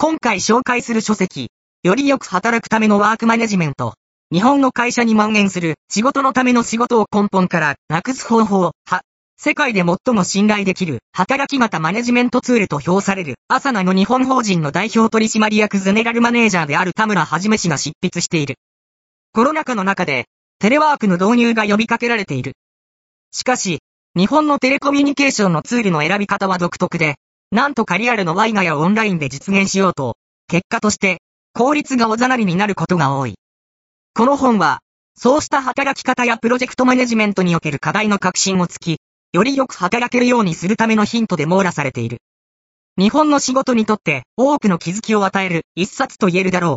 今回紹介する書籍、よりよく働くためのワークマネジメント。日本の会社に蔓延する仕事のための仕事を根本からなくす方法、は、世界で最も信頼できる働き方マネジメントツールと評されるアサナの日本法人の代表取締役ゼネラルマネージャーである田村はじめ氏が執筆している。コロナ禍の中でテレワークの導入が呼びかけられている。しかし、日本のテレコミュニケーションのツールの選び方は独特で、なんとかリアルのワイガやオンラインで実現しようと、結果として、効率がおざなりになることが多い。この本は、そうした働き方やプロジェクトマネジメントにおける課題の革新をつき、よりよく働けるようにするためのヒントで網羅されている。日本の仕事にとって多くの気づきを与える一冊と言えるだろう。